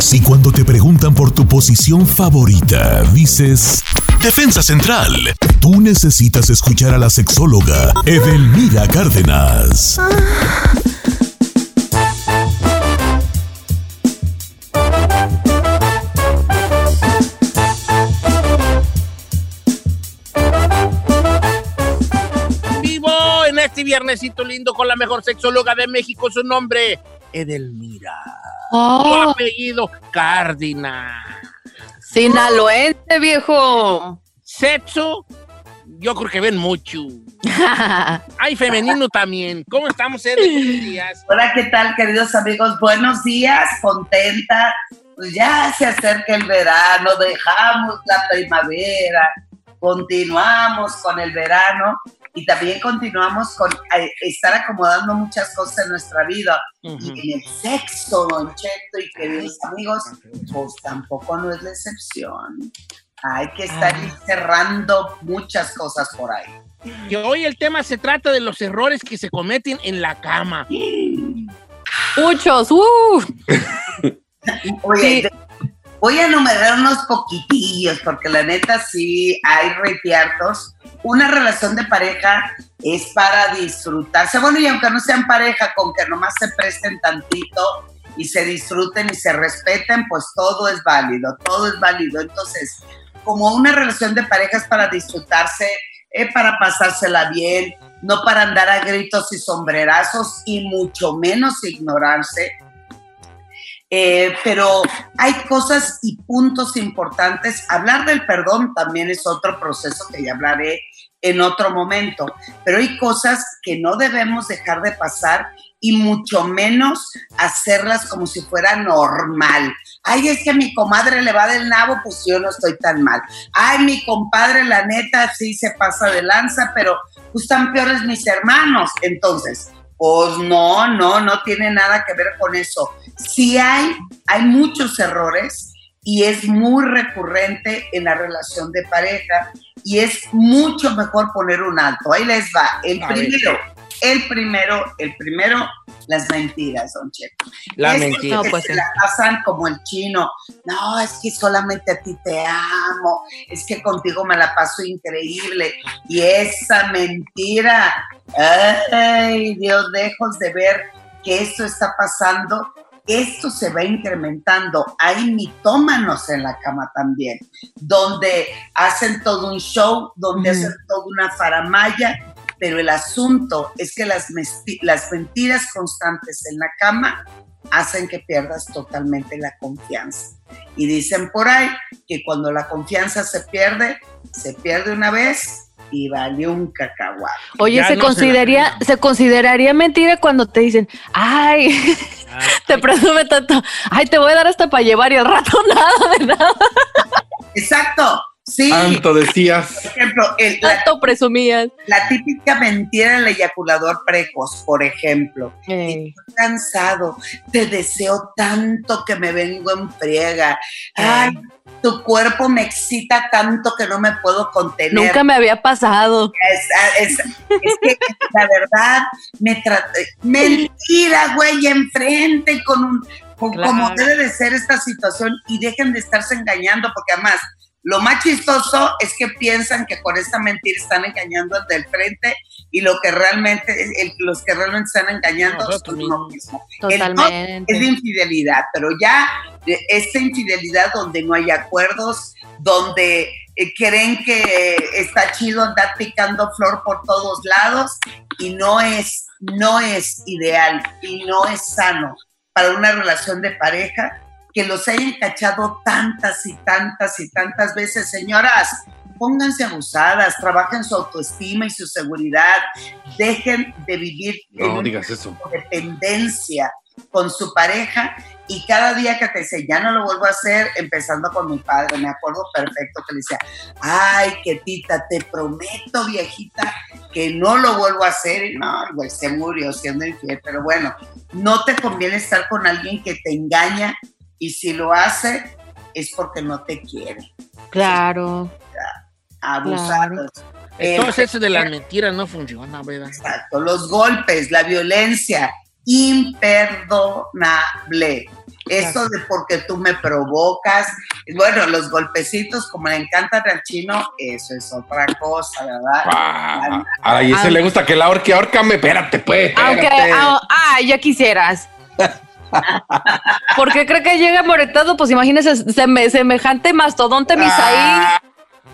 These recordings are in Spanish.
Si cuando te preguntan por tu posición favorita, dices Defensa Central, tú necesitas escuchar a la sexóloga Edelmira Cárdenas. Vivo en este viernesito lindo con la mejor sexóloga de México, su nombre, Edelmira. Oh, apellido, Cárdenas. sinaloense, viejo. Sexo, yo creo que ven mucho. Hay femenino también. ¿Cómo estamos, Ede? Buenos días. Hola, ¿qué tal, queridos amigos? Buenos días, contenta. Pues ya se acerca el verano, dejamos la primavera, continuamos con el verano y también continuamos con eh, estar acomodando muchas cosas en nuestra vida. Y en el sexo, Don Cheto y queridos amigos, pues tampoco no es la excepción. Hay que estar Ah. cerrando muchas cosas por ahí. Que hoy el tema se trata de los errores que se cometen en la cama. Muchos, uh. Oye, Sí. Voy a enumerar unos poquitillos, porque la neta sí hay retiartos. Una relación de pareja es para disfrutarse. Bueno, y aunque no sean pareja, con que nomás se presten tantito y se disfruten y se respeten, pues todo es válido, todo es válido. Entonces, como una relación de pareja es para disfrutarse, eh, para pasársela bien, no para andar a gritos y sombrerazos y mucho menos ignorarse. Eh, pero hay cosas y puntos importantes. Hablar del perdón también es otro proceso que ya hablaré en otro momento, pero hay cosas que no debemos dejar de pasar y mucho menos hacerlas como si fuera normal. Ay, es que mi comadre le va del nabo, pues yo no estoy tan mal. Ay, mi compadre, la neta, sí se pasa de lanza, pero pues están peores mis hermanos. Entonces, pues no, no, no tiene nada que ver con eso. Sí hay, hay muchos errores y es muy recurrente en la relación de pareja y es mucho mejor poner un alto. Ahí les va. El A ver. primero, el primero, el primero, las mentiras, don Cheto. La Esos mentira. No, pues se la pasan como el chino. No, es que solamente a ti te amo. Es que contigo me la paso increíble. Y esa mentira. Ay, Dios, lejos de ver que esto está pasando, esto se va incrementando. Hay mitómanos en la cama también, donde hacen todo un show, donde Ujú. hacen toda una faramaya, pero el asunto es que las mentiras constantes en la cama hacen que pierdas totalmente la confianza. Y dicen por ahí que cuando la confianza se pierde, se pierde una vez y vale un cacahuate. Oye, Ya se no consideraría, se consideraría mentira cuando te dicen, ay, Ah, te presume tanto, ay, te voy a dar hasta para llevar y al rato nada de nada, Exacto, sí. Tanto decías. Por ejemplo, el- la, tanto presumías. la típica mentira del eyaculador precoz, por ejemplo. Estoy cansado, te deseo tanto que me vengo en friega. Ay, tu cuerpo me excita tanto que no me puedo contener. nunca me había pasado. Es, es- es que la verdad me traté. Mentira, güey, enfrente con un. con- Claro. Como debe de ser esta situación y dejen de estarse engañando, porque además lo más chistoso es que piensan que con esta mentira están engañando al del frente y lo que realmente, el- los que realmente están engañando son uno mismo. El no Totalmente. es de infidelidad, pero ya esta infidelidad donde no hay acuerdos, donde eh, creen que está chido andar picando flor por todos lados y no es, no es ideal y no es sano para una relación de pareja que los hayan cachado tantas y tantas y tantas veces. Señoras, pónganse abusadas, trabajen su autoestima y su seguridad, dejen de vivir en No un digas eso. dependencia con su pareja y cada día que te dice, ya no lo vuelvo a hacer, empezando con mi padre, me acuerdo perfecto que le decía, ay, que tita, te prometo, viejita, que no lo vuelvo a hacer, y no, güey, se murió siendo infiel, pero bueno, no te conviene estar con alguien que te engaña y si lo hace es porque no te quiere. Claro. Abusados. Eh, Entonces eso de las mentiras no funciona, ¿verdad? Exacto, los golpes, la violencia, imperdonable. Eso de porque tú me provocas. Bueno, los golpecitos, como le encantan al chino, eso es otra cosa, ¿verdad? Ah, a ese le gusta que la ahorque, ahorcame, espérate, pues. Aunque, ah, ah, ya quisieras. ¿Por qué cree que llega moretado? Pues imagínese seme- semejante mastodonte Misaí. Ah,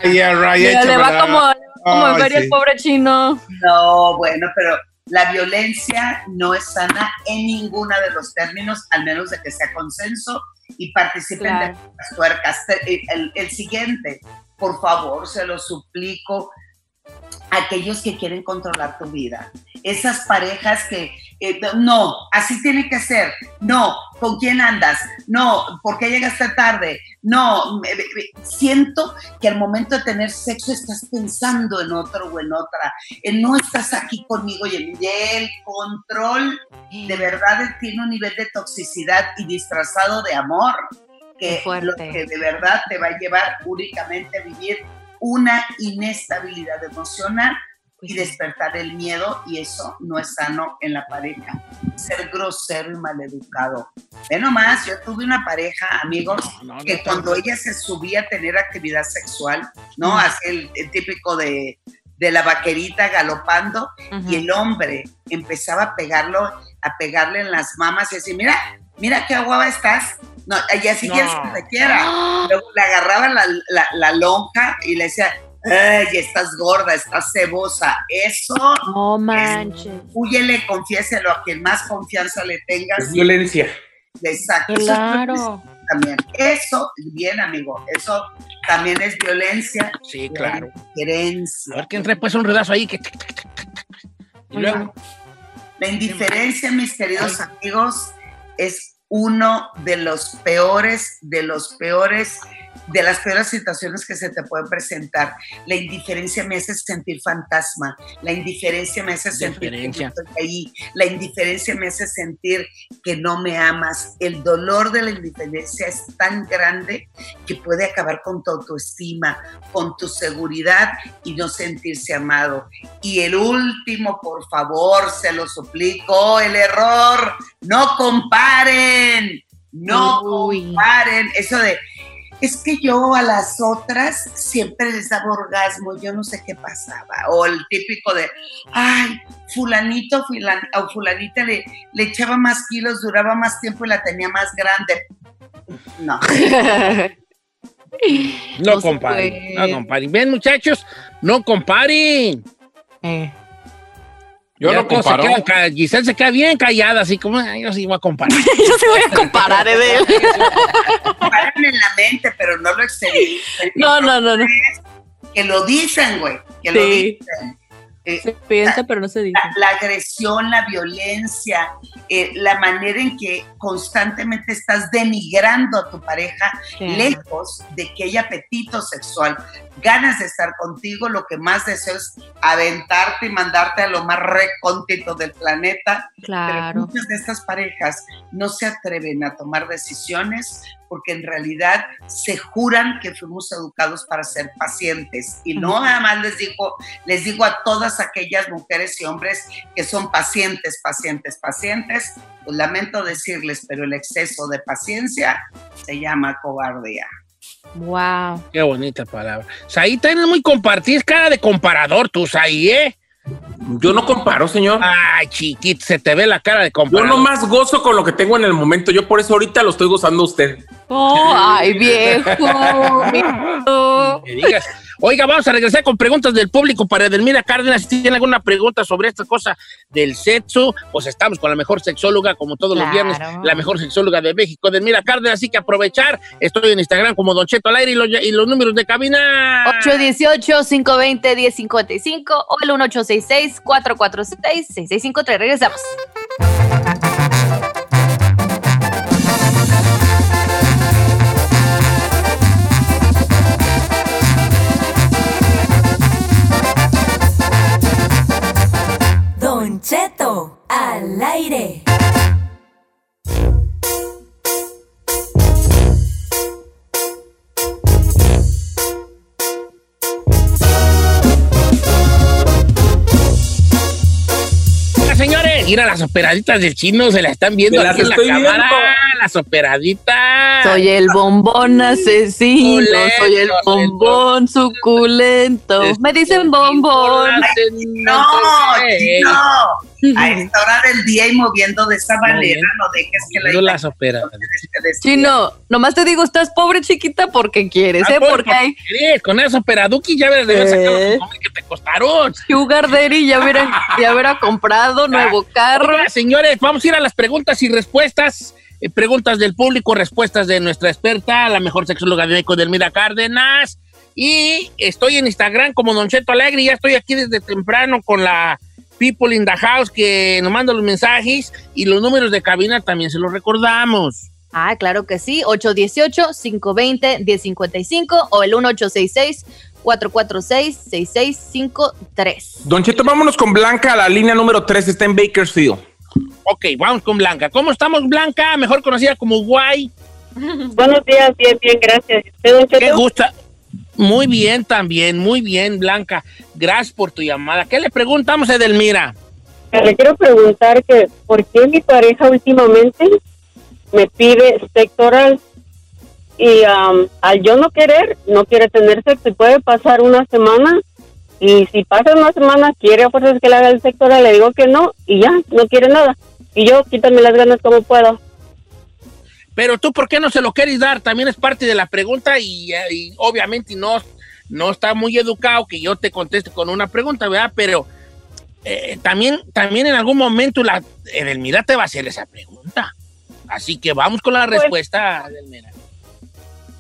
yeah, right, Le- va como, como en Ay, feria sí. el pobre chino. No, bueno, pero la violencia no es sana en ninguno de los términos, al menos de que sea consenso y participen Claro. de las tuercas. Te- El, el siguiente, por favor, se lo suplico, aquellos que quieren controlar tu vida, esas parejas que, eh, no, así tiene que ser, no, ¿con quién andas? No, ¿por qué llegaste tarde? No, me- me- me- siento que al momento de tener sexo estás pensando en otro o en otra, no estás aquí conmigo y el- control de verdad tiene un nivel de toxicidad y disfrazado de amor que lo que de verdad te va a llevar únicamente a vivir una inestabilidad emocional y despertar el miedo y eso no es sano en la pareja. Ser grosero y maleducado. Ve nomás, yo tuve una pareja, amigos, No, no, que no, cuando no. ella se subía a tener actividad sexual, ¿no? Mm. Así el, el típico de, de la vaquerita galopando Ujú. y el hombre empezaba a pegarlo, a pegarle en las mamas y decir, mira, mira qué guapa estás. No, y así No. quieres que te quiera. ¡Ah! Luego le agarraba la, la- la lonja y le decía, ay, estás gorda, estás cebosa. Eso, No manches. huyele, confiéselo a quien más confianza le tengas. Es violencia. Exacto. Eso es Claro. también. Eso, bien, amigo, eso también es violencia. Sí, claro. A Indiferencia. ver que entre pues un redazo ahí que. Y luego. La indiferencia, mis queridos amigos, es uno de los peores, de los peores, de las peores situaciones que se te pueden presentar. La indiferencia me hace sentir fantasma, la indiferencia me hace sentir que no estoy ahí, la indiferencia me hace sentir que no me amas. El dolor de la indiferencia es tan grande que puede acabar con tu autoestima, con tu seguridad y no sentirse amado. Y el último, por favor, se lo suplico, el error, no comparen, no Uy. comparen. Eso de, es que yo a las otras siempre les daba orgasmo, yo no sé qué pasaba. O el típico de, ay, fulanito fulan- o fulanita le, le echaba más kilos, duraba más tiempo y la tenía más grande. No. No comparen. No comparen. Ven, muchachos, no comparen. Eh. Yo Ya no quedan ca- Giselle se queda bien callada, así como, "Ay, yo sí voy a comparar. Yo sí voy a comparar eh, pero no lo exterior. No, no, no, no. Que lo dicen, güey, que lo Sí. dicen. Eh, Se piensa, pero no se dice. la, la agresión, la violencia, eh, la manera en que constantemente estás denigrando a tu pareja, lejos de que haya apetito sexual, ganas de estar contigo, lo que más deseo es aventarte y mandarte a lo más recóndito del planeta. Pero Claro. muchas de estas parejas no se atreven a tomar decisiones porque en realidad se juran que fuimos educados para ser pacientes. Y no Ujú. nada más les digo, les digo a todas aquellas mujeres y hombres que son pacientes, pacientes, pacientes, pues lamento decirles, pero el exceso de paciencia se llama cobardía. Wow. Qué bonita palabra. Saí, tienes muy compartir, cara de comparador tú, Saí, ¿eh? Yo no comparo, señor. Ay, chiquito, se te ve la cara de Yo comparador. nomás gozo con lo que tengo en el momento. Yo por eso ahorita lo estoy gozando a usted. Oh, ay, viejo. viejo. Me digas. Oiga, vamos a regresar con preguntas del público para Edelmira Cárdenas. Si tiene alguna pregunta sobre esta cosa del sexo, pues estamos con la mejor sexóloga, como todos los viernes, la mejor sexóloga de México, Edelmira Cárdenas. Así que aprovechar. Estoy en Instagram como Don Cheto al aire y los, y los números de cabina. 818-520-1055 o el 1866-446-6653. Regresamos. Al aire. Mira, las operaditas del chino se la están viendo aquí en la cámara. viendo. Las operaditas. Soy el bombón asesino, Suculento, soy el bombón suculento. Me dicen bombón. No, no. A esta hora del día y moviendo de esa manera, no dejes que la las operadas. Chino, nomás te digo, estás pobre chiquita porque quieres, Ah, ¿eh? Porque hay Con esos operaduquis ya debes de sacar Eh. los que te costaron. Sugar Daddy, ya hubiera comprado nuevo carro. Oiga, señores, vamos a ir a las preguntas y respuestas. Eh, preguntas del público, respuestas de nuestra experta, la mejor sexóloga de México, Delmira Cárdenas. Y estoy en Instagram como Don Cheto Alegre. y Ya estoy aquí desde temprano con la People in the House que nos manda los mensajes y los números de cabina también se los recordamos. Ah, claro que sí. 818-520-1055 o el 1866-446-6653. Don Cheto, vámonos con Blanca, la línea número 3 está en Bakersfield. Ok, vamos con Blanca. ¿Cómo estamos, Blanca? Mejor conocida como Guay. Buenos días, bien, bien, gracias. ¿Usted, don ¿Qué gusta? Muy bien también, muy bien, Blanca. Gracias por tu llamada. ¿Qué le preguntamos a Edelmira? Le quiero preguntar que por qué mi pareja últimamente me pide sexo oral y am, al yo no querer, no quiere tener sexo y puede pasar una semana y si pasa una semana quiere a fuerzas que le haga el sexo oral, le digo que no y ya, no quiere nada. Y yo quítame las ganas como puedo. Pero tú, ¿por qué no se lo quieres dar? También es parte de la pregunta y, eh, y obviamente no, no está muy educado que yo te conteste con una pregunta, ¿verdad? Pero eh, también, también en algún momento la Edelmira te va a hacer esa pregunta. Así que vamos con la Pues- respuesta, Edelmira.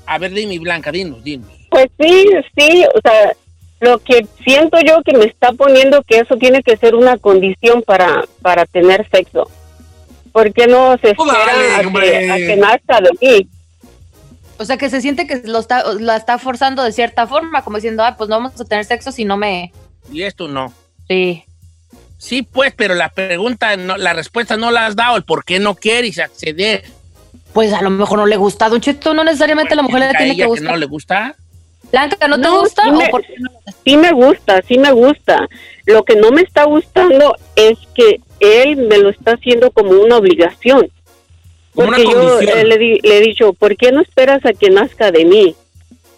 A ver, dime, Blanca, dinos, dinos. Pues sí, sí, o sea, lo que siento yo que me está poniendo que eso tiene que ser una condición para, para tener sexo. ¿Por qué no se Pues espera dale, a, que, hombre. a que nazca de mí? O sea, que se siente que lo está, la está forzando de cierta forma, como diciendo, ah, pues no vamos a tener sexo si no me... Y esto no. Sí. Sí, pues, pero la pregunta, no, la respuesta no la has dado, el por qué no quieres acceder. Pues a lo mejor no le gusta, Don Cheto, no necesariamente a la mujer le ¿A tiene que gustar. no le gusta? Blanca, ¿no, te No, gusta? sí ¿O me- por qué no? Sí me gusta, sí me gusta. Lo que no me está gustando es que él me lo está haciendo como una obligación. Como una Porque yo eh, le, di- le he dicho, ¿por qué no esperas a que nazca de mí?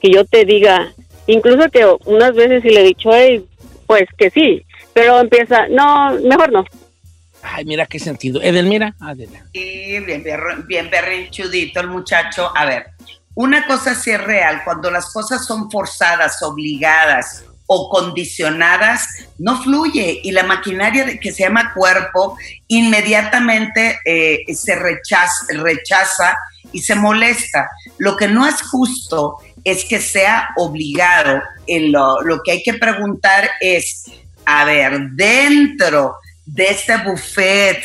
Que yo te diga, incluso que unas veces sí le he dicho, hey, pues que sí, pero empieza, no, mejor no. Ay, mira qué sentido. Edelmira, adelante. Sí, bien, bien berrinchudito el muchacho. A ver, una cosa sí es real, cuando las cosas son forzadas, obligadas o condicionadas, no fluye y la maquinaria que se llama cuerpo inmediatamente eh, se rechaza, rechaza y se molesta. Lo que no es justo es que sea obligado. En lo, lo que hay que preguntar es, a ver, dentro de este buffet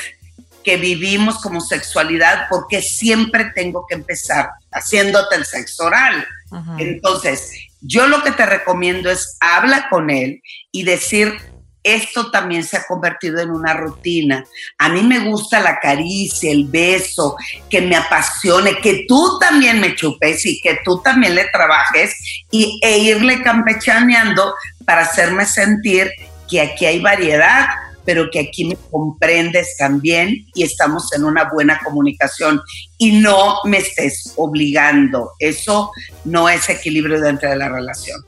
que vivimos como sexualidad, porque siempre tengo que empezar haciéndote el sexo oral. Ajá. Entonces, yo lo que te recomiendo es habla con él y decir, esto también se ha convertido en una rutina. A mí me gusta la caricia, el beso, que me apasione, que tú también me chupes y que tú también le trabajes y, e irle campechaneando para hacerme sentir que aquí hay variedad, pero que aquí me comprendes también y estamos en una buena comunicación y no me estés obligando. Eso no es equilibrio dentro de la relación.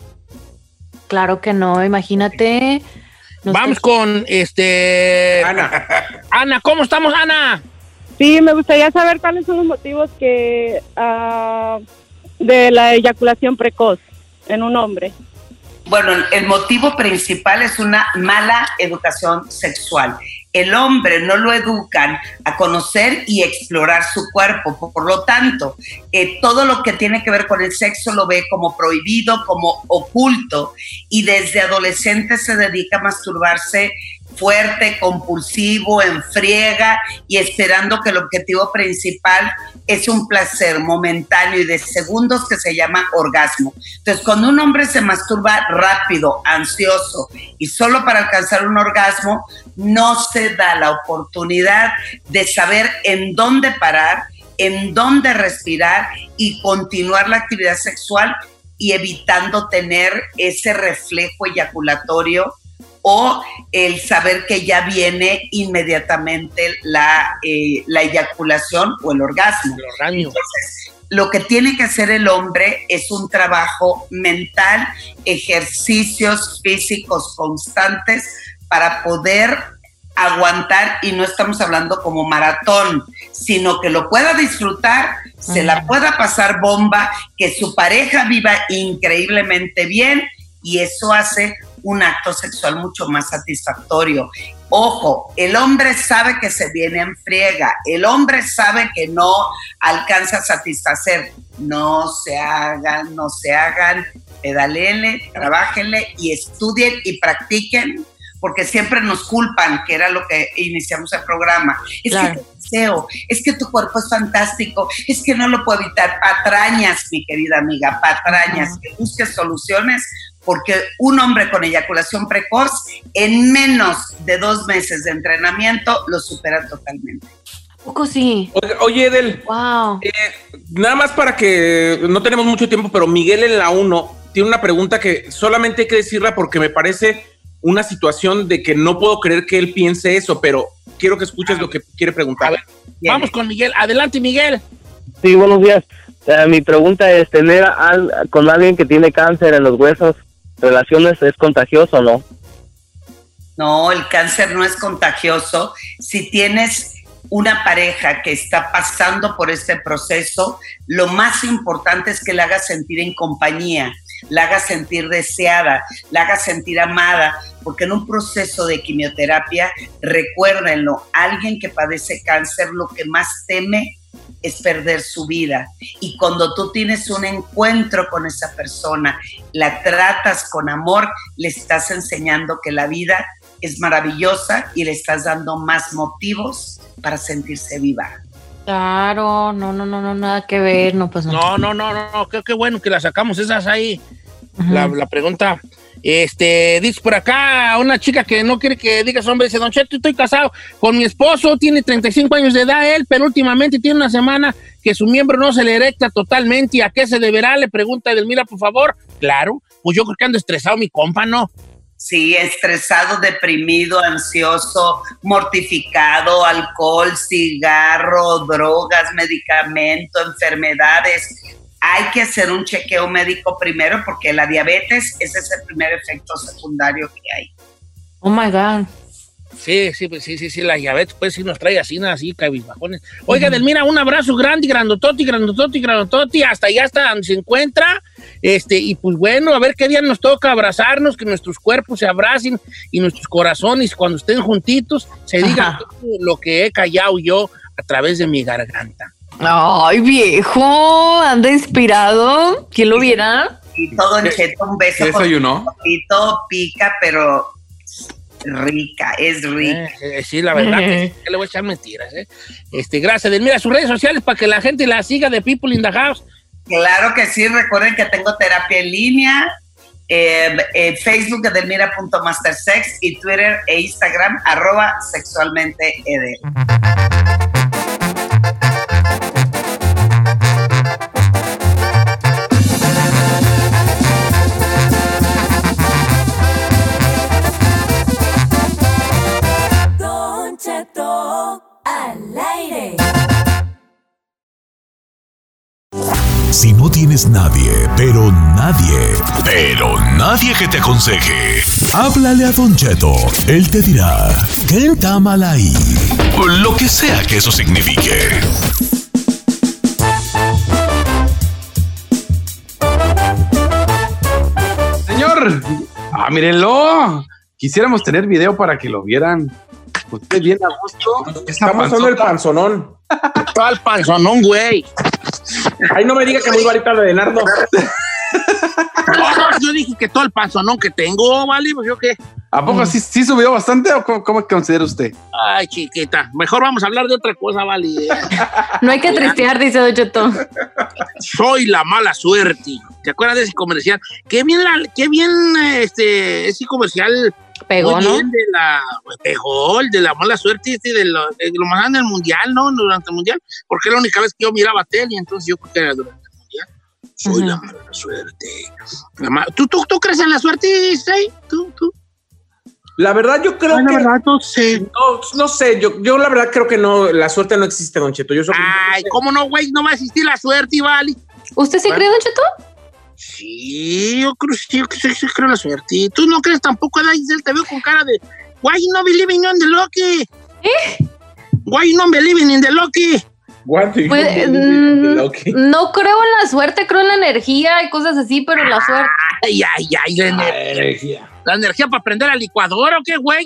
Claro que no, imagínate. No Vamos sé- con este. Ana. Ana, ¿cómo estamos, Ana? Sí, me gustaría saber cuáles son los motivos que ah, de la eyaculación precoz en un hombre. Bueno, el motivo principal es una mala educación sexual. El hombre no lo educan a conocer y explorar su cuerpo. Por lo tanto, eh, todo lo que tiene que ver con el sexo lo ve como prohibido, como oculto, y desde adolescente se dedica a masturbarse fuerte, compulsivo, en friega y esperando que el objetivo principal es un placer momentáneo y de segundos que se llama orgasmo. Entonces, cuando un hombre se masturba rápido, ansioso y solo para alcanzar un orgasmo, no se da la oportunidad de saber en dónde parar, en dónde respirar y continuar la actividad sexual y evitando tener ese reflejo eyaculatorio o el saber que ya viene inmediatamente la, eh, la eyaculación o el orgasmo. El orgasmo. Entonces, lo que tiene que hacer el hombre es un trabajo mental, ejercicios físicos constantes para poder aguantar y no estamos hablando como maratón, sino que lo pueda disfrutar, se la pueda pasar bomba, que su pareja viva increíblemente bien y eso hace un acto sexual mucho más satisfactorio. Ojo, el hombre sabe que se viene en friega, el hombre sabe que no alcanza a satisfacer. No se hagan, no se hagan, pedalele, trabajenle y estudien y practiquen porque siempre nos culpan, que era lo que iniciamos el programa. Es Claro. que te deseo, es que tu cuerpo es fantástico, es que no lo puedo evitar. Patrañas, mi querida amiga, patrañas, que busques soluciones, porque un hombre con eyaculación precoz, en menos de dos meses de entrenamiento, lo supera totalmente. poco sí? Oye, Edel, Wow. eh, nada más para que no tenemos mucho tiempo, pero Miguel en la 1 tiene una pregunta que solamente hay que decirla porque me parece una situación de que no puedo creer que él piense eso, pero quiero que escuches lo que quiere preguntar. A ver, Vamos con Miguel. Adelante, Miguel. Sí, buenos días. Eh, mi pregunta es, ¿tener al- con alguien que tiene cáncer en los huesos relaciones es contagioso o no? No, el cáncer no es contagioso. Si tienes una pareja que está pasando por este proceso, lo más importante es que la hagas sentir en compañía, la hagas sentir deseada, la hagas sentir amada, porque en un proceso de quimioterapia, recuérdenlo, alguien que padece cáncer lo que más teme es perder su vida. Y cuando tú tienes un encuentro con esa persona, la tratas con amor, le estás enseñando que la vida es maravillosa y le estás dando más motivos para sentirse viva. Claro, no, no, no, no, nada que ver, no, pues no. No, no, no, no, no. Qué, qué bueno que la sacamos esas ahí. La pregunta. Este, dice por acá una chica que no quiere que digas hombre, dice, Don Cheto, estoy casado con mi esposo, tiene 35 años de edad él, pero últimamente tiene una semana que su miembro no se le erecta totalmente. ¿Y a qué se deberá? Le pregunta Edelmira, por favor. Claro, pues yo creo que ando estresado mi compa, ¿no? Sí, estresado, deprimido, ansioso, mortificado, alcohol, cigarro, drogas, medicamento, enfermedades. Hay que hacer un chequeo médico primero porque la diabetes ese es el primer efecto secundario que hay. Oh my God. Sí, sí, pues sí, sí, sí, la diabetes pues sí nos trae así, así, cabizbajones. Oiga, Delmira, un abrazo grande, grandototi, grandototi, grandototi, hasta allá hasta donde se encuentra. Este, y pues bueno, a ver qué día nos toca abrazarnos, que nuestros cuerpos se abracen y nuestros corazones cuando estén juntitos se digan lo que he callado yo a través de mi garganta. Ay, viejo, anda inspirado. ¿Quién lo viera? Y todo en cheto, un beso ¿Qué con desayunó? poquito, pica, pero rica, es rica. Eh, eh, sí, la verdad que, que le voy a echar mentiras, ¿eh? Este, gracias, Delmira, sus redes sociales para que la gente la siga de People in the House. Claro que sí, recuerden que tengo terapia en línea, eh, eh, Facebook edelmira.mastersex y Twitter e Instagram arroba sexualmente edel. Si no tienes nadie, pero nadie, pero nadie que te aconseje, háblale a Don Cheto. Él te dirá, ¿qué está mal ahí? Lo que sea que eso signifique. Señor, ah, mírenlo. Quisiéramos tener video para que lo vieran. Usted bien a gusto. Estamos usando el panzota. panzonón. Tal panzonón, güey. Ay, no me diga que muy varita de Nardo. No, no, yo dije que todo el panzonón que tengo, ¿vale? Pues yo qué. ¿A poco sí, sí subió bastante o cómo, cómo considera usted? Ay, chiquita. Mejor vamos a hablar de otra cosa, ¿vale? No hay que tristear, dice Don Cheto. Soy la mala suerte. ¿Te acuerdas de ese comercial? Qué bien, la- qué bien este, ese comercial. Pegó, muy ¿no? bien de la, pegó el de la mala suerte, este, de lo, de lo más grande del mundial, ¿no? Durante el mundial. Porque era la única vez que yo miraba tele, entonces yo creo que era durante el mundial. Soy la mala suerte. La ma- ¿Tú, tú, ¿Tú crees en la suerte, Say? ¿Tú, tú? La verdad, yo creo Ay, la que. verdad, no sé. No, no sé, yo, yo la verdad creo que no, la suerte no existe, Don Cheto. Yo soy- Ay, ¿cómo no, güey? No va a existir la suerte, Vali. ¿Usted sí cree, Don Cheto? Sí, yo creo, sí, yo sí, sí creo en la suerte. ¿Y ¿Tú no crees tampoco, ¿verdad, Giselle? Te veo con cara de, why you not believing in the lucky? ¿Eh? Why you not believing in the lucky? What do you Pues, mm, the lucky? no creo en la suerte, creo en la energía y cosas así, pero la suerte. Ay, ay, ay, la, ener- Energía. La energía para prender la licuadora, ¿o qué, güey?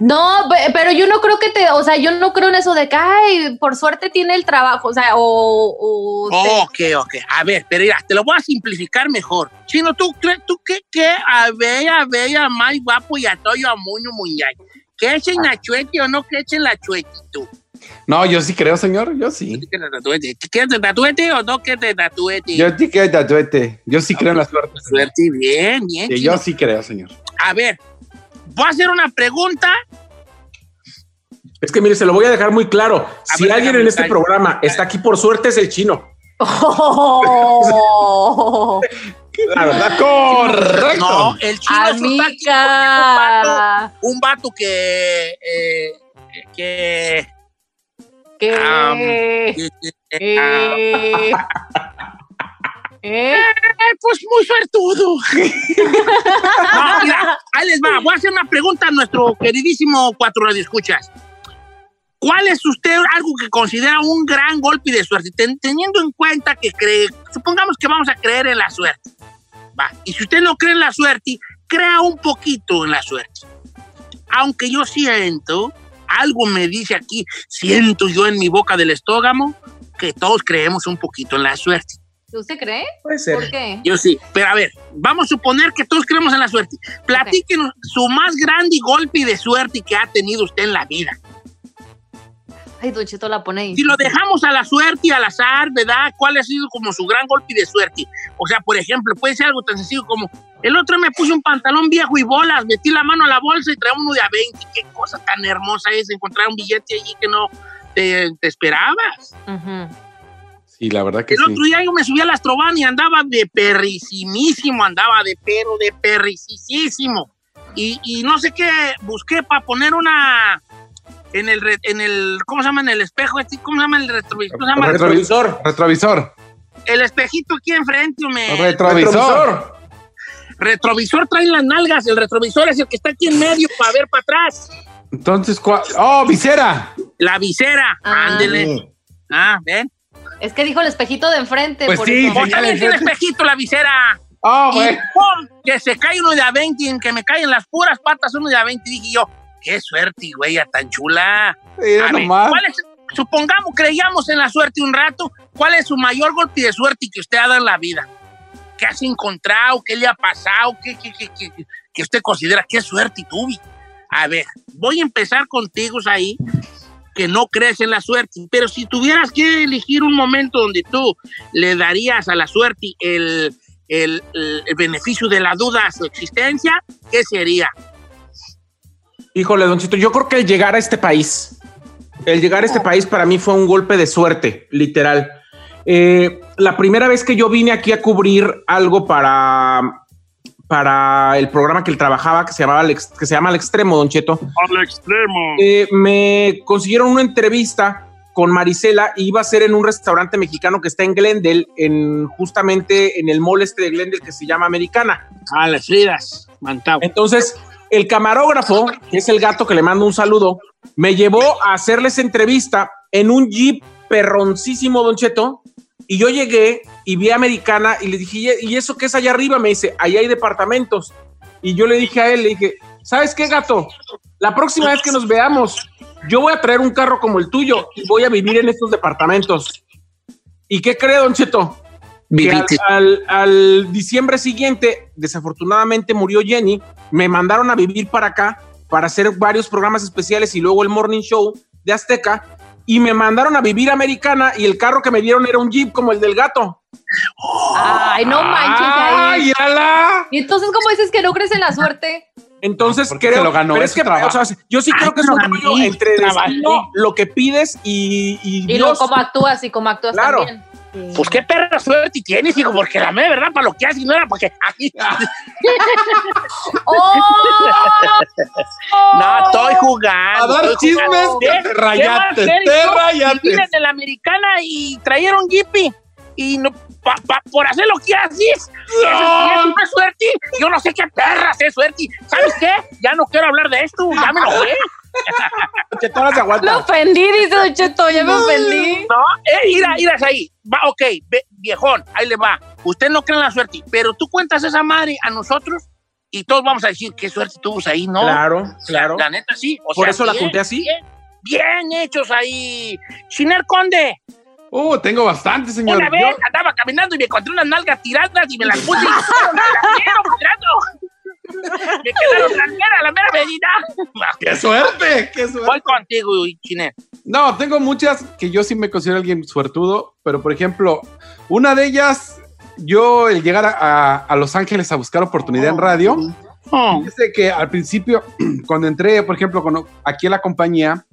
No, pe- pero yo no creo que te, o sea, yo no creo en eso de que, ay, por suerte tiene el trabajo, o sea, o... o te- Ok, ok. A ver, pero mira, te lo voy a simplificar mejor. Chino, ¿tú crees, tú qué, qué? A ver, a ver, a más guapo y a toyo, a muño, muñay. ¿Que echen la chuete o no que echen la chuete tú? No, yo sí creo, señor. Yo sí. ¿Que te tatuete? ¿Quieres te tatuete o no que te tatuete? Yo sí creo, tatuete. Yo sí creo en la suerte. Suerte, bien, bien. Yo sí creo, señor. A ver, voy a hacer una pregunta. Es que mire, se lo voy a dejar muy claro. si ver, alguien en este programa está aquí por suerte, es el chino. Oh, La verdad. Correcto. No, el chino amiga. es un vato, un vato que, eh, que, ¿Qué? Eh. ¿Eh? Pues muy suertudo. no, mira, ahí les va. Voy a hacer una pregunta a nuestro queridísimo cuatro radioescuchas. ¿Cuál es usted algo que considera un gran golpe de suerte? Ten- teniendo en cuenta que cree, supongamos que vamos a creer en la suerte. Va. Y si usted no cree en la suerte, crea un poquito en la suerte. Aunque yo siento, algo me dice aquí, siento yo en mi boca del estómago, que todos creemos un poquito en la suerte. ¿Usted cree? Puede ser. ¿Por qué? Yo sí, pero a ver, vamos a suponer que todos creemos en la suerte. Platíquenos su más grande golpe de suerte que ha tenido usted en la vida. Ay, Don Cheto la pone ahí. Si lo dejamos a la suerte y al azar, ¿verdad? ¿Cuál ha sido como su gran golpe de suerte? O sea, por ejemplo, puede ser algo tan sencillo como el otro me puse un pantalón viejo y bolas, metí la mano a la bolsa y traía uno de a 20. Qué cosa tan hermosa es encontrar un billete allí que no te, te esperabas. Sí, la verdad que El sí. otro día yo me subí a la Astroban y andaba de perrisimísimo, andaba de perro, de perricisísimo. Y, y no sé qué, busqué para poner una en el, re- en el, ¿cómo se llama? En el espejo, este, ¿cómo se llama el retrovisor? Retrovisor. Retrovisor. El espejito aquí enfrente, me Retrovisor. retrovisor trae las nalgas, el retrovisor es el que está aquí en medio para ver para atrás. Entonces, ¿cuál? ¡Oh, visera! La visera, Ah. ándele. Ah, ven. Es que dijo el espejito de enfrente. Pues por sí, eso. Señala también tiene espejito la visera. ¡Oh, Y güey! ¡pum! que se cae uno de a 20 y en que me caen las puras patas uno de a 20. Dije yo, qué suerte, güey, tan chula. Mira nomás. ¿cuál es- supongamos, creíamos en la suerte un rato, ¿cuál es su mayor golpe de suerte que usted ha dado en la vida? ¿Qué has encontrado? ¿Qué le ha pasado? ¿Qué, qué, qué, qué- que usted considera qué suerte tuve? A ver, voy a empezar contigo ahí, que no crees en la suerte, pero si tuvieras que elegir un momento donde tú le darías a la suerte el, el- el- el beneficio de la duda a su existencia, ¿qué sería? Híjole, Don Chito, yo creo que el llegar a este país, el llegar a este país para mí fue un golpe de suerte, literal. Eh, la primera vez que yo vine aquí a cubrir algo para, para el programa que él trabajaba, que se, llamaba Al que se llama Al Extremo, Don Cheto, Al extremo. eh, me consiguieron una entrevista con Marisela y iba a ser en un restaurante mexicano que está en Glendale, en, justamente en el mall este de Glendale que se llama Americana. A las Fridas, Mantau. Entonces, el camarógrafo, que es el gato que le mando un saludo, me llevó a hacerles entrevista en un jeep perroncísimo, Don Cheto. Y yo llegué y vi a Americana y le dije, ¿y eso qué es allá arriba? Me dice, ahí hay departamentos. Y yo le dije a él, le dije, ¿sabes qué, gato? La próxima vez que nos veamos, yo voy a traer un carro como el tuyo y voy a vivir en estos departamentos. ¿Y qué cree, Don Cheto? Al, Viviste. al- al diciembre siguiente, desafortunadamente murió Jenny, me mandaron a vivir para acá para hacer varios programas especiales y luego el Morning Show de Azteca y me mandaron a vivir a Americana y el carro que me dieron era un Jeep como el del gato. Ay, no manches. ¡Ay, ala! Y entonces, ¿cómo dices que no crees en la suerte? Entonces creo se lo ganó, pero es que o sea, yo sí creo Ay, que es un rollo entre destino, lo que pides y, y Y luego Dios. cómo actúas y cómo actúas Claro. también. Pues qué perra suerte tienes, hijo, porque la mera verdad para lo que haces no era porque aquí. no, estoy jugando. A dar chismes te ¿Qué rayaste, te rayaste. En la americana y trajeron Jeepy. Y no, pa- pa- por hacer lo que haces, eso sí es suerte. Yo no sé qué perras es suerte. ¿Sabes qué? Ya no quiero hablar de esto, ya me enojé. Cheto, se Me aguanta. ofendí, dice Cheto, ya me ofendí. No, eh, mira, mira ahí. Va, ok, ve- viejón, ahí le va. Usted no cree en la suerte, pero tú cuentas esa madre a nosotros y todos vamos a decir qué suerte tuvo ahí, ¿no? Claro, claro. La neta sí. O Por sea, eso la bien, conté así. Bien, bien hechos ahí. Chiner Conde, Uh, tengo bastante, señor. una vez Yo- andaba caminando y me encontré unas nalgas tiradas y me las puse y me quedaron tirando. Me quedaron las meras, la mera medida. ¡Qué suerte! ¡Qué suerte! Voy contigo, Chiner. No, tengo muchas que yo sí me considero alguien suertudo, pero por ejemplo, una de ellas, yo el llegar a, a- a Los Ángeles a buscar oportunidad en radio, Oh. fíjese que al principio, cuando entré, por ejemplo, cuando- aquí a la compañía,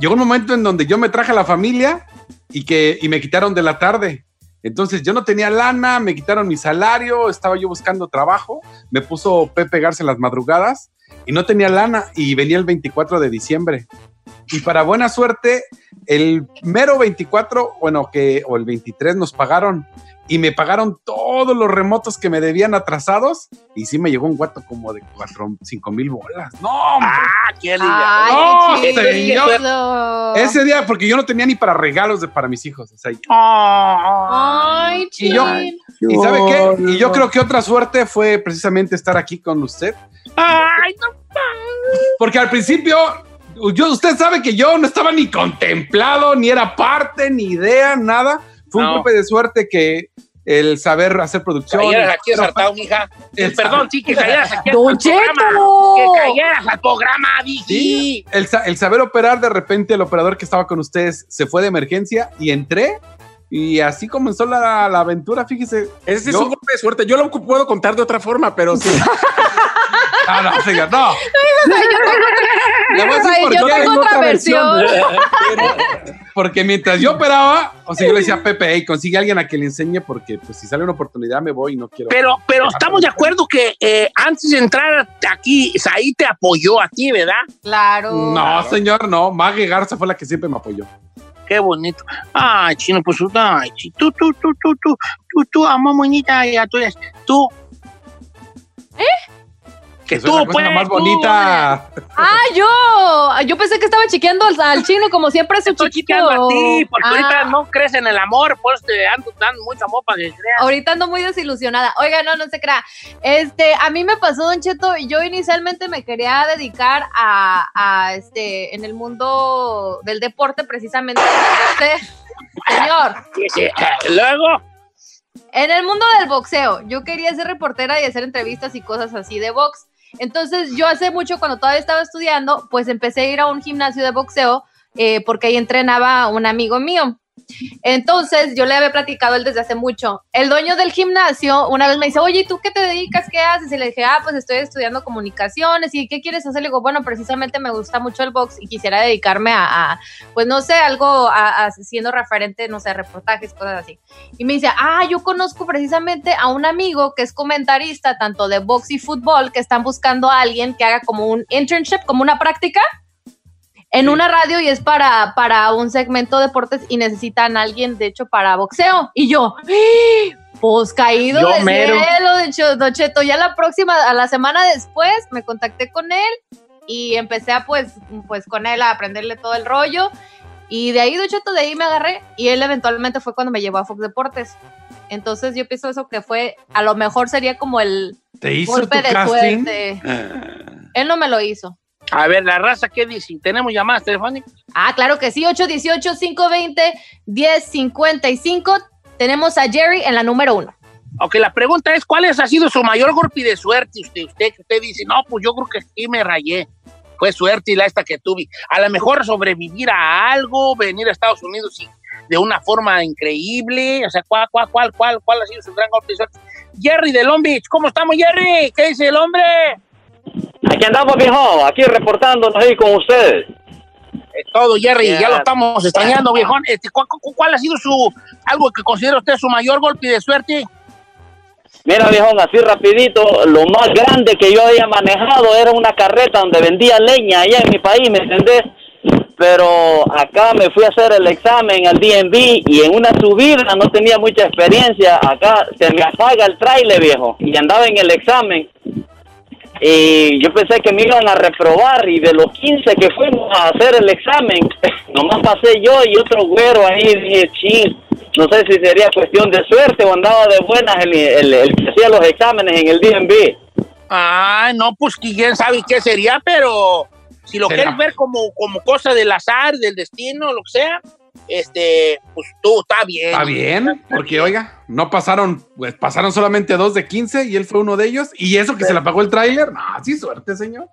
llegó un momento en donde yo me traje a la familia y que y me quitaron de la tarde. Entonces yo no tenía lana, me quitaron mi salario, estaba yo buscando trabajo, me puso Pepe Garza en las madrugadas y no tenía lana y venía el 24 de diciembre. Y para buena suerte, el mero 24, bueno, que, o el 23 nos pagaron y me pagaron todos los remotos que me debían atrasados y sí me llegó un guato como de 4, 5 mil bolas. No, hombre. Ah, qué Ay, No, señor. Ese día, porque yo no tenía ni para regalos de, para mis hijos. O sea, Ay, Y yo-. ¿Y sabe qué? Y yo creo que otra suerte fue precisamente estar aquí con usted. Ay, no. Porque al principio, yo, usted sabe que yo no estaba ni contemplado, ni era parte, ni idea, nada. Fue un No. golpe de suerte que el saber hacer producción. Cayeras aquí ensartado, mija. El- Perdón, sí, que cayeras aquí Don al programa. Cheto. Que cayeras al programa, dije. Sí, el, el saber operar, de repente el operador que estaba con ustedes se fue de emergencia y entré. Y así comenzó la, la aventura, fíjese. Ese es Yo- un golpe de suerte. Yo lo puedo contar de otra forma, pero sí. Ah, no, señor, no. Le voy a decir Ay, por yo tengo otra versión. Porque mientras yo operaba, o sea, yo le decía a Pepe, hey, consigue a alguien a que le enseñe, porque pues si sale una oportunidad me voy y no quiero. Pero, pero estamos de acuerdo que eh, antes de entrar aquí, Saí te apoyó a ti, ¿verdad? Claro. No, señor, no. Maggie Garza fue la que siempre me apoyó. Qué bonito. Ay, chino, pues ay, tú, tú, tú, tú, tú, tú, tú, amor, moñita, ya tú eres, tú. ¿Eh? Que la tú, cosa pues, más tú, bonita. Ah, yo. Yo pensé que estaba chiqueando al, al chino como siempre su Estoy chiquito. chiqueando a ti, porque Ah, ahorita no crees en el amor, pues te ando dando mucho amor para que creas. Ahorita ando muy desilusionada. Oiga, no, no se crea. Este, a mí me pasó, Don Cheto, yo inicialmente me quería dedicar a, a, este, en el mundo del deporte, precisamente. boxeo. Señor, Sí, sí. Luego, en el mundo del boxeo, yo quería ser reportera y hacer entrevistas y cosas así de box. Entonces, yo hace mucho, cuando todavía estaba estudiando, pues empecé a ir a un gimnasio de boxeo eh, porque ahí entrenaba un amigo mío. Entonces, yo le había platicado él desde hace mucho. El dueño del gimnasio una vez me dice, oye, ¿y tú qué te dedicas? ¿Qué haces? Y le dije, ah, pues estoy estudiando comunicaciones. ¿Y qué quieres hacer? Le digo, bueno, precisamente me gusta mucho el box y quisiera dedicarme a, a, pues no sé, algo a- a- siendo referente, no sé, reportajes, cosas así. Y me dice, ah, yo conozco precisamente a un amigo que es comentarista tanto de box y fútbol, que están buscando a alguien que haga como un internship, como una práctica en una radio y es para, para un segmento de deportes y necesitan a alguien, de hecho, para boxeo. Y yo, ¡ah! pues caído Yo del mero. cielo, de hecho, Don Cheto. Ya la próxima, a la semana después, me contacté con él y empecé a, pues, pues con él a aprenderle todo el rollo. Y de ahí, Don Cheto, de ahí me agarré y él eventualmente fue cuando me llevó a Fox Deportes. Entonces yo pienso eso que fue, a lo mejor sería como el ¿Te hizo golpe tu de casting? suerte. Él no me lo hizo. A ver, la raza, ¿qué dice? ¿Tenemos llamadas telefónicas? Ah, claro que sí, 818-520-1055. Tenemos a Jerry en la número uno. Ok, la pregunta es, ¿cuál es, ha sido su mayor golpe de suerte? Usted, usted, usted dice, no, pues yo creo que sí me rayé. Fue suerte y la esta que tuve. A lo mejor sobrevivir a algo, venir a Estados Unidos y de una forma increíble. O sea, ¿cuál, cuál, cuál, cuál, cuál ha sido su gran golpe de suerte? Jerry de Long Beach, ¿cómo estamos, Jerry? ¿Qué dice el hombre? Aquí andamos, viejo, aquí reportándonos ahí con ustedes. Es todo, Jerry, ya Ya. lo estamos extrañando, viejón. Este, ¿cu- cu- ¿Cuál ha sido su, algo que considera usted su mayor golpe de suerte? Mira, viejón, así rapidito, lo más grande que yo había manejado era una carreta donde vendía leña allá en mi país, ¿me entendés? Pero acá me fui a hacer el examen al DMV y en una subida no tenía mucha experiencia. Acá se me apaga el trailer, viejo, y andaba en el examen. Y yo pensé que me iban a reprobar y de los 15 que fuimos a hacer el examen, nomás pasé yo y otro güero ahí, dije, ching, no sé si sería cuestión de suerte o andaba de buenas el, el, el que hacía los exámenes en el DMV. Ah, no, pues quién sabe qué sería, pero si lo quieres ver como, como cosa del azar, del destino, lo que sea, este, pues tú, está bien. Está bien, porque oiga, no pasaron, pues pasaron solamente dos de 15 y él fue uno de ellos. Y eso que se le apagó el tráiler, no, sí, suerte, señor.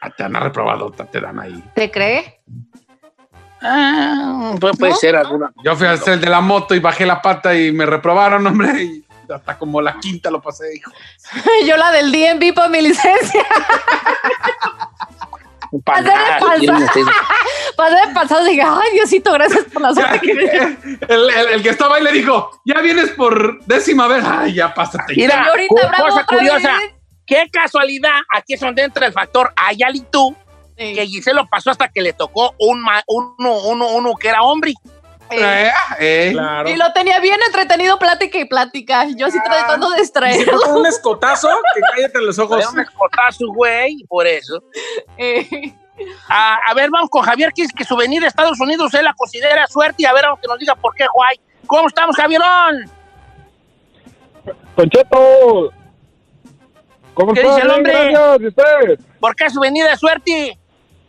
Ah, te han reprobado, te dan ahí. ¿Te cree? Ah, puede, puede ¿No? ser alguna. Yo fui a hacer el de la moto y bajé la pata y me reprobaron, hombre. Y hasta como la quinta lo pasé, hijo. Yo la del DMV para mi licencia. Pa' Hacer nada, el falso. tienes eso. Pasé de pasado y dije, ay, Diosito, gracias por la suerte que me diste". El, el- el que estaba ahí le dijo, ya vienes por décima vez. Ay, ya pásate. Mira, Bravo, cosa curiosa. vez. Qué casualidad, aquí es donde entra el factor Ayali tú, Sí. que Giselle lo pasó hasta que le tocó un ma- uno, uno, uno que era hombre. Eh. Claro. Y lo tenía bien entretenido, plática y plática. Yo así tratando de con un escotazo que cállate los ojos. Era un escotazo, güey, por eso. Eh, A, a ver, vamos con Javier, que dice que su venida a Estados Unidos él la considera suerte. Y a ver, que nos diga por qué, Juay. ¿Cómo estamos, Javierón? Concheto, ¿cómo ¿Qué está? dice el hombre? Gracias, ¿y usted? ¿Por qué su venida es suerte?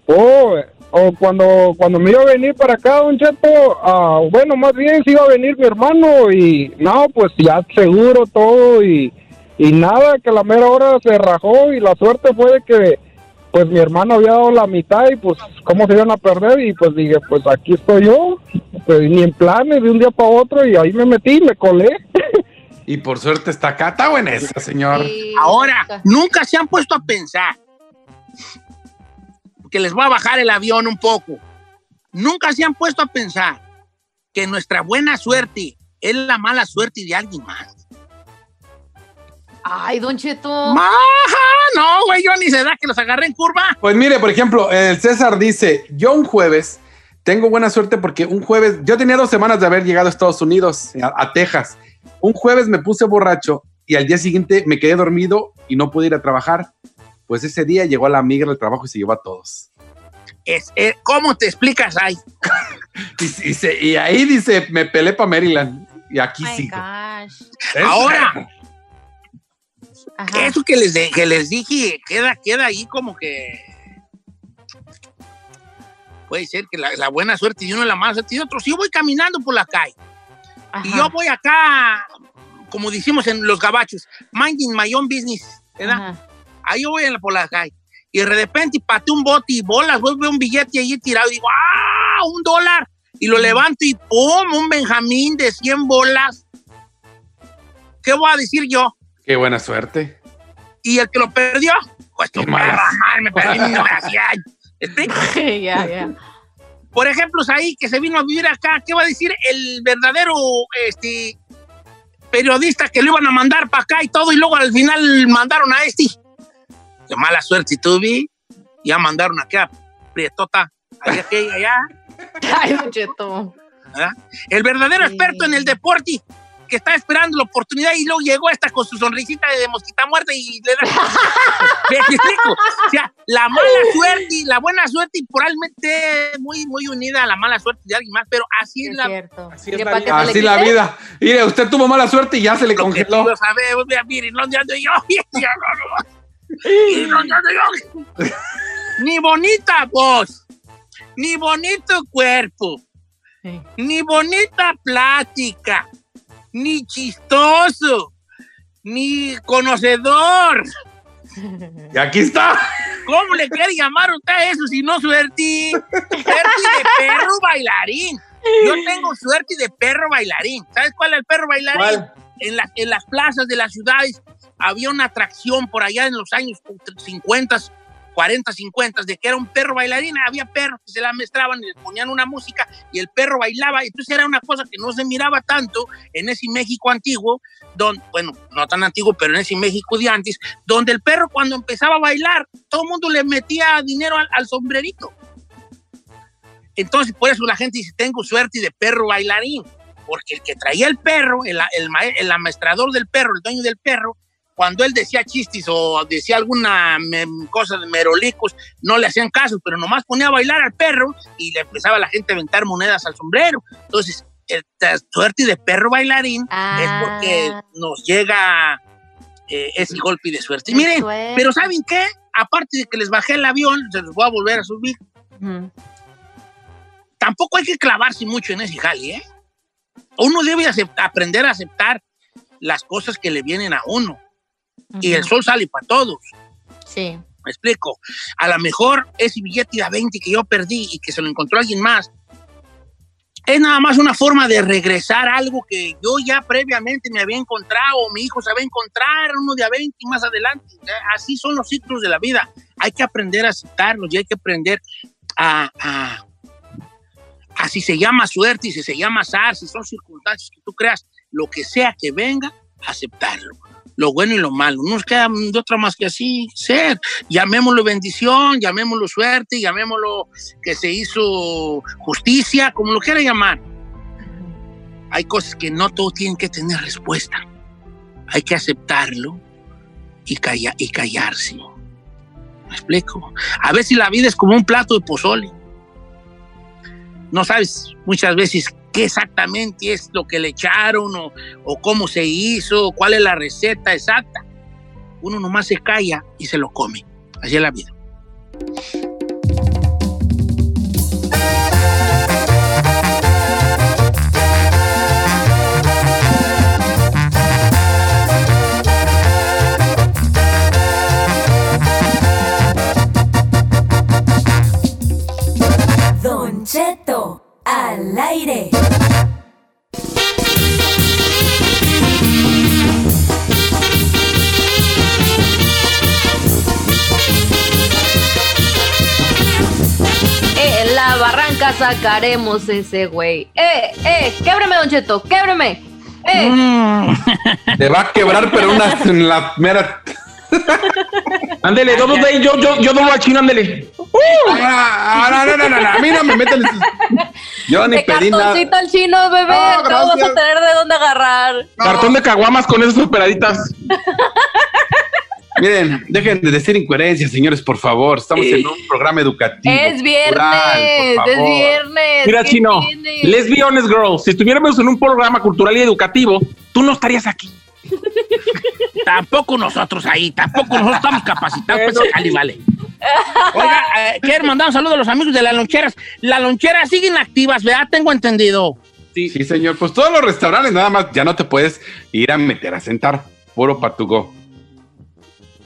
Oh, oh, cuando, cuando me iba a venir para acá, Don Cheto, ah, bueno, más bien se iba a venir mi hermano y no, pues ya seguro todo y, y nada, que la mera hora se rajó y la suerte fue de que pues mi hermano había dado la mitad y pues cómo se iban a perder y pues dije, pues aquí estoy yo, pues ni en planes de un día para otro y ahí me metí, me colé. Y por suerte está acá. Está buena esa, señor. y- Ahora, nunca se han puesto a pensar que les voy a bajar el avión un poco. Nunca se han puesto a pensar que nuestra buena suerte es la mala suerte de alguien más. Ay, Don Cheto. Ajá, no, güey, yo ni se da que los agarré en curva. Pues mire, por ejemplo, el César dice, yo un jueves tengo buena suerte porque un jueves, yo tenía dos semanas de haber llegado a Estados Unidos, a, a Texas. Un jueves me puse borracho y al día siguiente me quedé dormido y no pude ir a trabajar. Pues ese día llegó la migra del trabajo y se llevó a todos. Es, eh, ¿Cómo te explicas ahí? Y, y se- y ahí dice, me pelé para Maryland y aquí. Es- Ahora, Ajá. eso que les, de- que les dije queda, queda ahí como que... Puede ser que la, la buena suerte de uno es la mala suerte de otro. Si yo voy caminando por la calle Ajá. y yo voy acá, como decimos en los gabachos, minding my own business, ¿verdad? Ajá. Ahí yo voy en la- por la calle y de repente pateo un bote y bolas, voy veo un billete allí tirado y digo, ¡ah! Un dólar. Y lo levanto y ¡pum! Un Benjamín de 100 bolas. ¿Qué voy a decir yo? Qué buena suerte. Y el que lo perdió, pues madre, me perdí mi. ¿Explico? ya, ya. Por ejemplo, ahí que se vino a vivir acá, ¿qué va a decir el verdadero este, periodista que lo iban a mandar para acá y todo, y luego al final mandaron a este? Qué mala suerte tuve. Ya mandaron acá a Prietota, allá, aquella, allá. Ay, Don Cheto. ¿verdad? El verdadero Sí. experto en el deporte que está esperando la oportunidad y luego llegó esta con su sonrisita de mosquita muerta y le da. ¿Me explico? O sea, la mala suerte y la buena suerte probablemente muy, muy unida a la mala suerte de alguien más, pero así es Es la. cierto. Así es ¿Que la que vida. Así la vida. Mire, usted tuvo mala suerte y ya se le Lo que congeló. tú sabemos, mira, miren, ¿dónde ando yo? Ni bonita voz, ni bonito cuerpo, Sí. ni bonita plática, ni chistoso, ni conocedor. Y aquí está. ¿Cómo le quiere llamar usted a eso si no suerte? Suerte de perro bailarín. Yo tengo suerte de perro bailarín. ¿Sabes cuál es el perro bailarín? ¿Cuál? En, la- en las plazas de las ciudades había una atracción por allá en los años 50 40, 50, de que era un perro bailarín. Había perros que se la amestraban y les ponían una música y el perro bailaba. Entonces era una cosa que no se miraba tanto en ese México antiguo, donde, bueno, no tan antiguo, pero en ese México de antes, donde el perro cuando empezaba a bailar, todo el mundo le metía dinero al, al sombrerito. Entonces, por eso la gente dice, tengo suerte de perro bailarín, porque el que traía el perro, el, el, el amestrador del perro, el dueño del perro, cuando él decía chistes o decía alguna cosa de merolicos, no le hacían caso, pero nomás ponía a bailar al perro y le empezaba la gente a aventar monedas al sombrero. Entonces, el, la suerte de perro bailarín es porque nos llega eh, ese golpe de suerte. Y miren, pero ¿saben qué? Aparte de que les bajé el avión, se los voy a volver a subir. Tampoco hay que clavarse mucho en ese jali, ¿eh? Uno debe aprender a aceptar las cosas que le vienen a uno. Y el sol sale para todos. Sí. Me explico. A lo mejor ese billete de a 20 que yo perdí y que se lo encontró alguien más, es nada más una forma de regresar algo que yo ya previamente me había encontrado, o mi hijo se había encontrar, uno de a 20 y más adelante. Ya, Así son los ciclos de la vida. Hay que aprender a aceptarlos y hay que aprender a, a, a si se llama suerte y si se llama azar, si son circunstancias que tú creas, lo que sea que venga, aceptarlo. Lo bueno y lo malo. No nos queda de otra más que así ser. Llamémoslo bendición, llamémoslo suerte, llamémoslo que se hizo justicia, como lo quiera llamar. Hay cosas que no todo tienen que tener respuesta. Hay que aceptarlo y, calla- y callarse. ¿Me explico? A veces la vida es como un plato de pozole. No sabes muchas veces qué exactamente es lo que le echaron o, cómo se hizo, cuál es la receta exacta. Uno nomás se calla y se lo come. Así es la vida. Al aire. En la barranca sacaremos ese güey. ¡Eh, eh! ¡Québreme, Don Cheto! ¡Québreme! ¡Eh! Mm. Te va a quebrar, pero una en la mera. Ándele, Day, yo, yo, yo doblo al chino, ándele. Ah, no, no, no, no, no, a mí no me meten. esos- Yo ni De pedí nada. cartoncito al chino, bebé. No, No, vas a tener de dónde agarrar. Cartón de caguamas con esas operaditas. Miren, dejen de decir incoherencias, señores, por favor. Estamos en un programa educativo. Es viernes, cultural, es viernes. Mira, ¿qué chino, tiene? let's be honest, girl. Si estuviéramos en un programa cultural y educativo, tú no estarías aquí. Tampoco nosotros ahí, tampoco nosotros estamos capacitados para ese jali, vale. Oiga, eh, mandar un saludo a los amigos de las loncheras. Las loncheras siguen activas, ¿verdad? Tengo entendido. Sí, señor. Pues todos los restaurantes nada más ya no te puedes ir a meter a sentar. Puro patugó.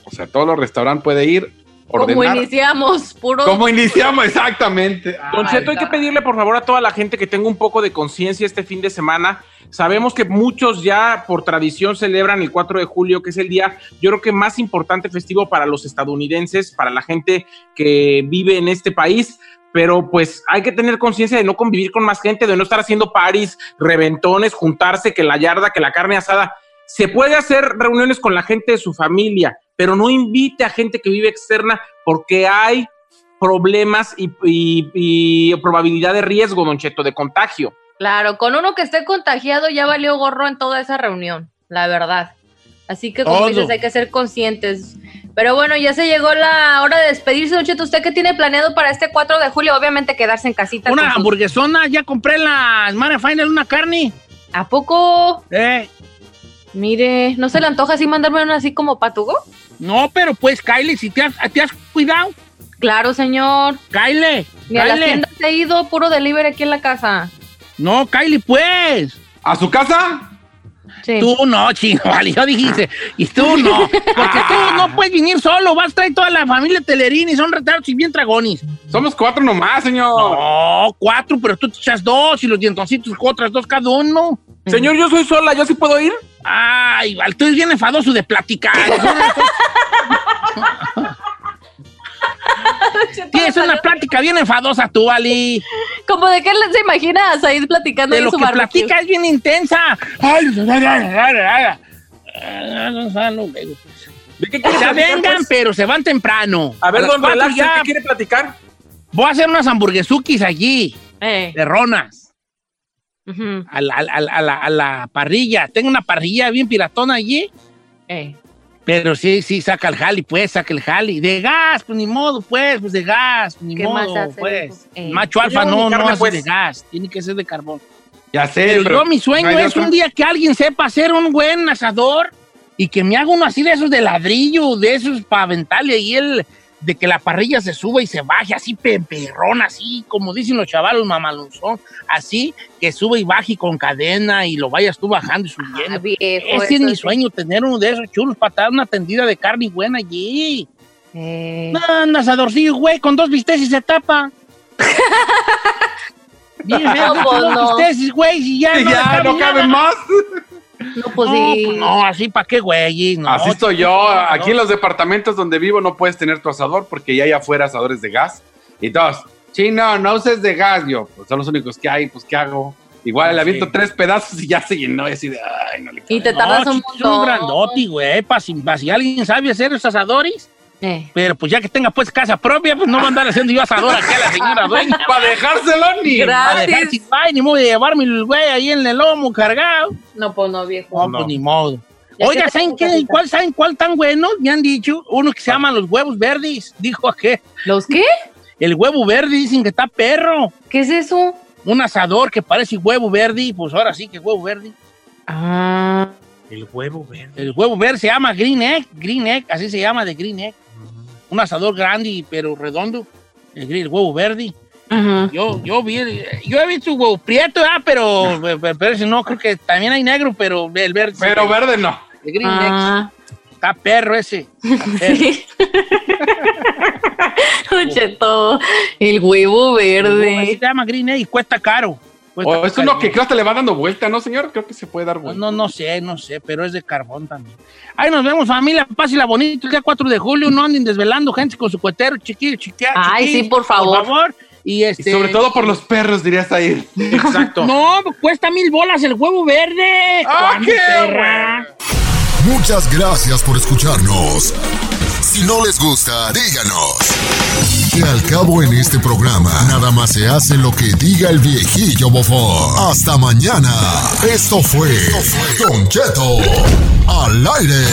O sea, todos los restaurantes puede ir, Como iniciamos, puro. ¿Cómo iniciamos? Exactamente. Don Cheto, hay que pedirle por favor a toda la gente que tenga un poco de conciencia este fin de semana. Sabemos que muchos ya por tradición celebran el 4 de julio, que es el día, yo creo que más importante festivo para los estadounidenses, para la gente que vive en este país. Pero pues hay que tener conciencia de no convivir con más gente, de no estar haciendo paris, reventones, juntarse, que la yarda, que la carne asada. Se puede hacer reuniones con la gente de su familia, pero no invite a gente que vive externa porque hay problemas y, y- y probabilidad de riesgo, Don Cheto, de contagio. Claro, con uno que esté contagiado ya valió gorro en toda esa reunión, la verdad. Así que como dices, hay que ser conscientes. Pero bueno, ya se llegó la hora de despedirse, Don Cheto. ¿Usted qué tiene planeado para este 4 de julio? Obviamente quedarse en casita. Una sus- hamburguesona, ya compré la Smart Final una carne. ¿A poco? Eh, Mire, ¿no se le antoja así mandarme una así como patugo? No, pero pues, Kylie, si te has, te has cuidado, Claro, señor. Kylie, Ni a las Kylie. tiendas he ido, puro delivery aquí en la casa. No, Kylie, pues. ¿A su casa? Sí. Tú no, chino, vale, yo dijiste. Y tú no. Porque tú no puedes venir solo. Vas a traer toda la familia Telerini. Son retardos y bien dragones. Somos cuatro nomás, señor. No, cuatro, pero tú te echas dos y los dientoncitos otras dos cada uno. Señor, yo soy sola, ¿yo sí puedo ir? Ay, vale, tú eres bien enfadoso de platicar. Tienes una plática bien enfadosa tú, Ali. Como de qué se imagina a Said platicando De de lo su que barbecue. platica es bien intensa. Ay, ¿De qué Que quieres se platicar, vengan, pues? pero se van temprano. A ver, las don Relax, ya. ¿qué quiere platicar? Voy a hacer unas hamburguesukis allí, Eh, de ronas, a la, a la- a la- a la parrilla. Tengo una parrilla bien piratona allí, eh. pero sí, sí, saca el jali, pues, saca el jali. De gas, pues ni modo, pues, pues de gas, pues, ni ¿Qué más modo, hace, pues. eh? Macho alfa Yo no, mi no carne, hace pues. de gas, tiene que ser de carbón. Ya sé, Pero, pero yo mi sueño no es un día que alguien sepa hacer un buen asador y que me haga uno así de esos de ladrillo, de esos para aventarle ahí el, de que la parrilla se suba y se baje así peperrón, así como dicen los chavalos mamaluzón, así que sube y baje con cadena y lo vayas tú bajando y subiendo. Ah, viejo, Ese es mi sí. sueño, tener uno de esos chulos para dar una tendida de carne buena allí. Eh, No, un asadorcillo, güey, con dos bistecs y se tapa. Bien, No, pues, no. güey, y ya, no ya cabe no cabe nada. más. No, pues no, sí. pues no, así para qué, güey. No, Así estoy yo. no. Aquí en los departamentos donde vivo no puedes tener tu asador porque ya hay afuera asadores de gas. Y todos, sí, no, no uses de gas. Yo, pues son los únicos que hay, pues ¿qué hago? Igual le aviento Sí. tres pedazos y ya se llenó. Y así de, ay, no le Y te No, tardas un chico, es un montón. grandote, güey, para si, pa' si alguien sabe hacer esos asadores. Eh. Pero pues ya que tenga pues casa propia, pues no va a andar haciendo yo asador aquí a la señora dueña. Para dejárselo ni. Gracias. Para dejar sin ay, ni modo de llevarme el güey ahí en el lomo cargado. No, pues no, viejo. No, No. pues ni modo. Ya Oiga, ¿saben qué? ¿Cuál saben cuál tan bueno? Me han dicho. Uno que se llama los huevos verdes. Dijo aquel. ¿Los qué? El huevo verde dicen que está perro. ¿Qué es eso? Un asador que parece huevo verde. Pues ahora sí que huevo verde. Ah. El huevo verde. El huevo verde se llama Green Egg. Green Egg, así se llama de Green Egg. Un asador grande pero redondo. El, el huevo verde. Ajá. Yo, yo vi, el- yo he visto huevo prieto, ah, pero, pero, pero ese no, creo que también hay negro, pero el verde. Pero verde no. El Green Ah. Está perro ese. Está perro. Sí. Don Cheto, el huevo verde. se llama Green Egg y cuesta caro. Cuesta O es uno que creo que le va dando vuelta, ¿no, señor? Creo que se puede dar vuelta. no, no sé, no sé, pero es de carbón también. Ahí nos vemos, familia. Pásela bonito el día 4 de julio. No anden desvelando gente con su cuetero, chiquillo, chiquilla. Ay, chiquillo, sí, por favor. Por favor. Y Y este. sobre todo por los perros, dirías ahí. Exacto. No, cuesta mil bolas el huevo verde. ¡Ah, ¿Cuándo, qué perra? Muchas gracias por escucharnos. Si no les gusta, díganos. Que al cabo en este programa, nada más se hace lo que diga el viejillo bofón. Hasta mañana. Esto fue Don Cheto al aire.